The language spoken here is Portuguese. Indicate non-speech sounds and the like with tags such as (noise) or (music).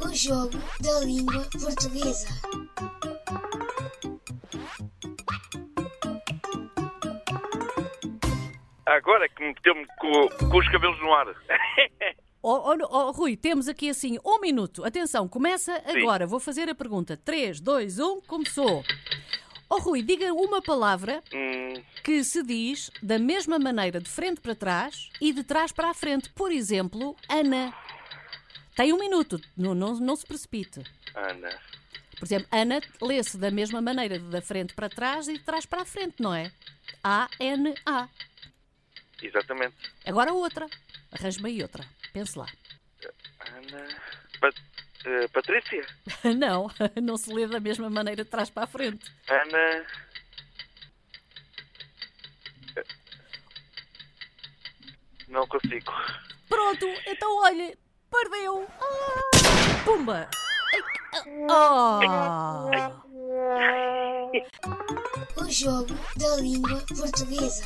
O jogo da língua portuguesa. Agora é que meteu-me com, com os cabelos no ar. (laughs) Oh, oh, oh, Rui, temos aqui assim um minuto. Atenção, começa agora. Vou fazer a pergunta. 3, 2, 1, começou. Oh, Rui, diga uma palavra Hum, que se diz da mesma maneira de frente para trás e de trás para a frente. Por exemplo, Ana. Tem um minuto, não, não, não se precipite. Ana. Por exemplo, Ana lê-se da mesma maneira da frente para trás e de trás para a frente, não é? A-N-A. Exatamente. Agora outra. Arranje-me aí outra. Pense lá. Ana. Pat- eh, Patrícia? (laughs) Não, (laughs) não se lê da mesma maneira de trás para a frente. Ana. Eh, Não consigo. Pronto, então olhe, perdeu. Ah, pumba. Ah. O jogo da língua portuguesa.